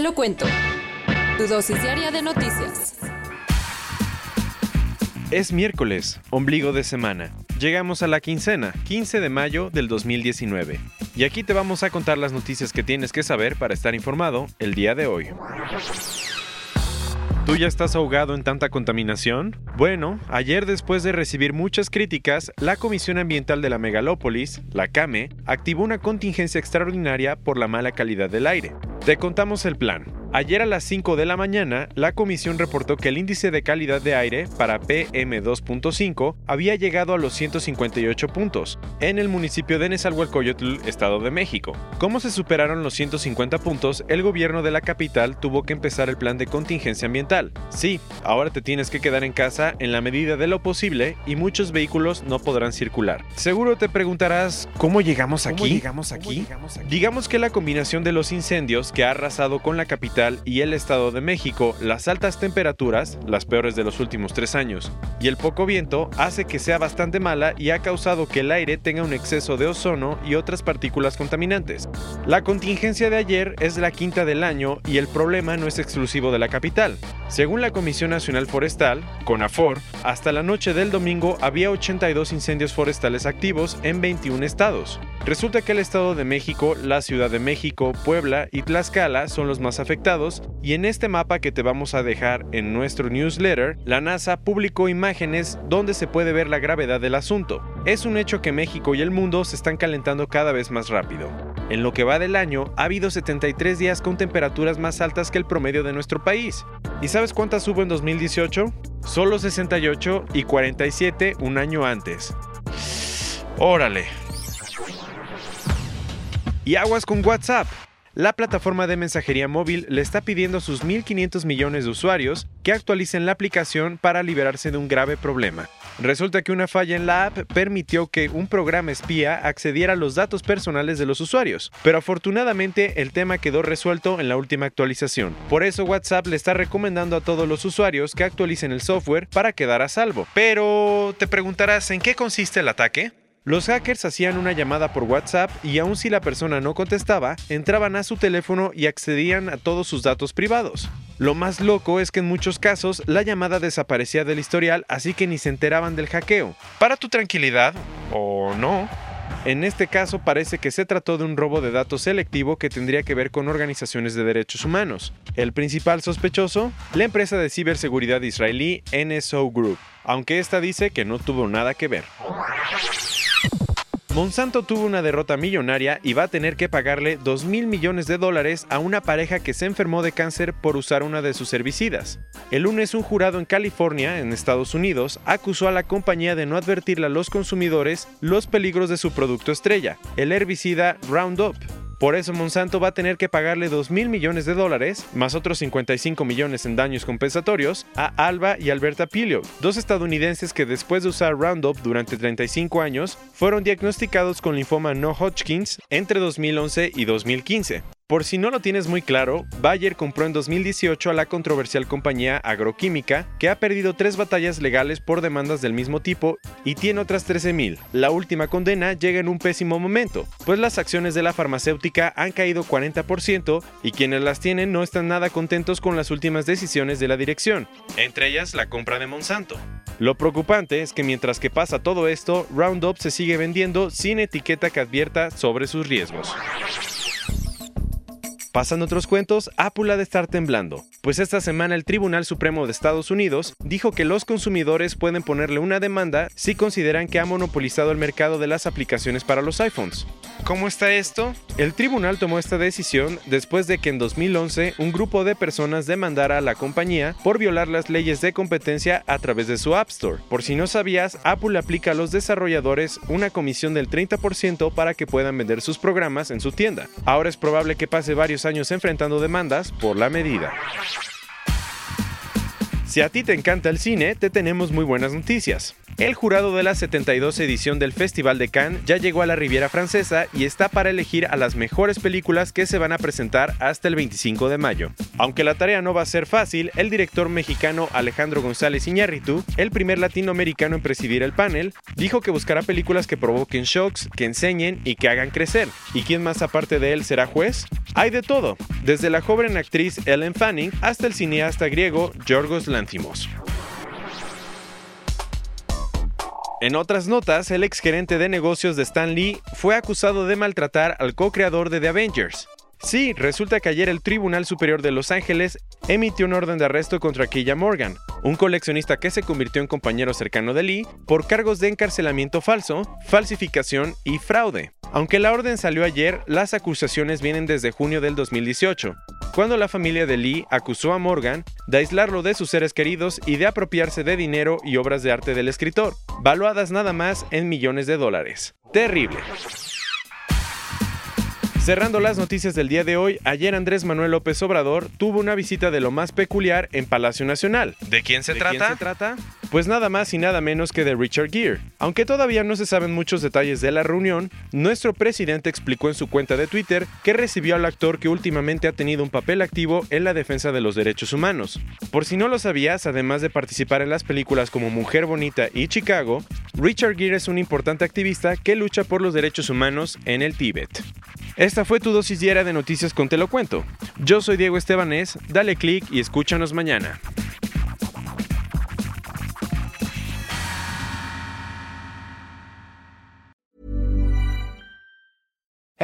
Lo cuento. Tu dosis diaria de noticias. Es miércoles, ombligo de semana. Llegamos a la quincena, 15 de mayo del 2019. Y aquí te vamos a contar las noticias que tienes que saber para estar informado el día de hoy. ¿Tú ya estás ahogado en tanta contaminación? Bueno, ayer después de recibir muchas críticas, la Comisión Ambiental de la Megalópolis, la CAME, activó una contingencia extraordinaria por la mala calidad del aire. Te contamos el plan. Ayer a las 5 de la mañana, la comisión reportó que el índice de calidad de aire para PM2.5 había llegado a los 158 puntos en el municipio de Nezahualcóyotl, Estado de México. ¿Cómo se superaron los 150 puntos? El gobierno de la capital tuvo que empezar el plan de contingencia ambiental. Sí, ahora te tienes que quedar en casa en la medida de lo posible y muchos vehículos no podrán circular. Seguro te preguntarás, ¿cómo llegamos aquí? ¿Cómo llegamos aquí? Digamos que la combinación de los incendios que ha arrasado con la capital y el Estado de México, las altas temperaturas, las peores de los últimos tres años, y el poco viento hace que sea bastante mala y ha causado que el aire tenga un exceso de ozono y otras partículas contaminantes. La contingencia de ayer es la quinta del año y el problema no es exclusivo de la capital. Según la Comisión Nacional Forestal, CONAFOR, hasta la noche del domingo había 82 incendios forestales activos en 21 estados. Resulta que el Estado de México, la Ciudad de México, Puebla y Tlaxcala son los más afectados y en este mapa que te vamos a dejar en nuestro newsletter, la NASA publicó imágenes donde se puede ver la gravedad del asunto. Es un hecho que México y el mundo se están calentando cada vez más rápido. En lo que va del año, ha habido 73 días con temperaturas más altas que el promedio de nuestro país. ¿Y sabes cuántas hubo en 2018? Solo 68 y 47 un año antes. Órale, y aguas con WhatsApp. La plataforma de mensajería móvil le está pidiendo a sus 1.500 millones de usuarios que actualicen la aplicación para liberarse de un grave problema. Resulta que una falla en la app permitió que un programa espía accediera a los datos personales de los usuarios, pero afortunadamente el tema quedó resuelto en la última actualización. Por eso WhatsApp le está recomendando a todos los usuarios que actualicen el software para quedar a salvo. Pero te preguntarás en qué consiste el ataque. Los hackers hacían una llamada por WhatsApp y aun si la persona no contestaba, entraban a su teléfono y accedían a todos sus datos privados. Lo más loco es que en muchos casos la llamada desaparecía del historial así que ni se enteraban del hackeo. Para tu tranquilidad, o no, en este caso parece que se trató de un robo de datos selectivo que tendría que ver con organizaciones de derechos humanos. El principal sospechoso, la empresa de ciberseguridad israelí NSO Group, aunque esta dice que no tuvo nada que ver. Monsanto tuvo una derrota millonaria y va a tener que pagarle 2 mil millones de dólares a una pareja que se enfermó de cáncer por usar una de sus herbicidas. El lunes un jurado en California, en Estados Unidos, acusó a la compañía de no advertirle a los consumidores los peligros de su producto estrella, el herbicida Roundup. Por eso Monsanto va a tener que pagarle 2 mil millones de dólares, más otros 55 millones en daños compensatorios, a Alba y Alberta Pilio, dos estadounidenses que después de usar Roundup durante 35 años, fueron diagnosticados con linfoma no Hodgkins entre 2011 y 2015. Por si no lo tienes muy claro, Bayer compró en 2018 a la controversial compañía agroquímica que ha perdido tres batallas legales por demandas del mismo tipo y tiene otras 13.000. La última condena llega en un pésimo momento, pues las acciones de la farmacéutica han caído 40% y quienes las tienen no están nada contentos con las últimas decisiones de la dirección, entre ellas la compra de Monsanto. Lo preocupante es que mientras que pasa todo esto, Roundup se sigue vendiendo sin etiqueta que advierta sobre sus riesgos. Pasan otros cuentos, Apple ha de estar temblando. pues esta semana el Tribunal Supremo de Estados Unidos dijo que los consumidores pueden ponerle una demanda si consideran que ha monopolizado el mercado de las aplicaciones para los iPhones. ¿Cómo está esto? El tribunal tomó esta decisión después de que en 2011 un grupo de personas demandara a la compañía por violar las leyes de competencia a través de su App Store. Por si no sabías, Apple aplica a los desarrolladores una comisión del 30% para que puedan vender sus programas en su tienda. Ahora es probable que pase varios años enfrentando demandas por la medida. Si a ti te encanta el cine, te tenemos muy buenas noticias. El jurado de la 72 edición del Festival de Cannes ya llegó a la Riviera Francesa y está para elegir a las mejores películas que se van a presentar hasta el 25 de mayo. Aunque la tarea no va a ser fácil, el director mexicano Alejandro González Iñárritu, el primer latinoamericano en presidir el panel, dijo que buscará películas que provoquen shocks, que enseñen y que hagan crecer. ¿Y quién más aparte de él será juez? Hay de todo, desde la joven actriz Ellen Fanning hasta el cineasta griego Yorgos Lanthimos. En otras notas, el ex gerente de negocios de Stan Lee fue acusado de maltratar al co-creador de The Avengers. Sí, resulta que ayer el Tribunal Superior de Los Ángeles emitió un orden de arresto contra Killa Morgan, un coleccionista que se convirtió en compañero cercano de Lee por cargos de encarcelamiento falso, falsificación y fraude. Aunque la orden salió ayer, las acusaciones vienen desde junio del 2018, cuando la familia de Lee acusó a Morgan de aislarlo de sus seres queridos y de apropiarse de dinero y obras de arte del escritor, valuadas nada más en millones de dólares. Terrible. Cerrando las noticias del día de hoy, ayer Andrés Manuel López Obrador tuvo una visita de lo más peculiar en Palacio Nacional. ¿De quién se ¿De trata? quién se trata? Pues nada más y nada menos que de Richard Gere. Aunque todavía no se saben muchos detalles de la reunión, nuestro presidente explicó en su cuenta de Twitter que recibió al actor que últimamente ha tenido un papel activo en la defensa de los derechos humanos. Por si no lo sabías, además de participar en las películas como Mujer Bonita y Chicago, Richard Gere es un importante activista que lucha por los derechos humanos en el Tíbet. Esta fue tu dosis diaria de noticias con Te lo cuento. Yo soy Diego Estebanés, dale click y escúchanos mañana.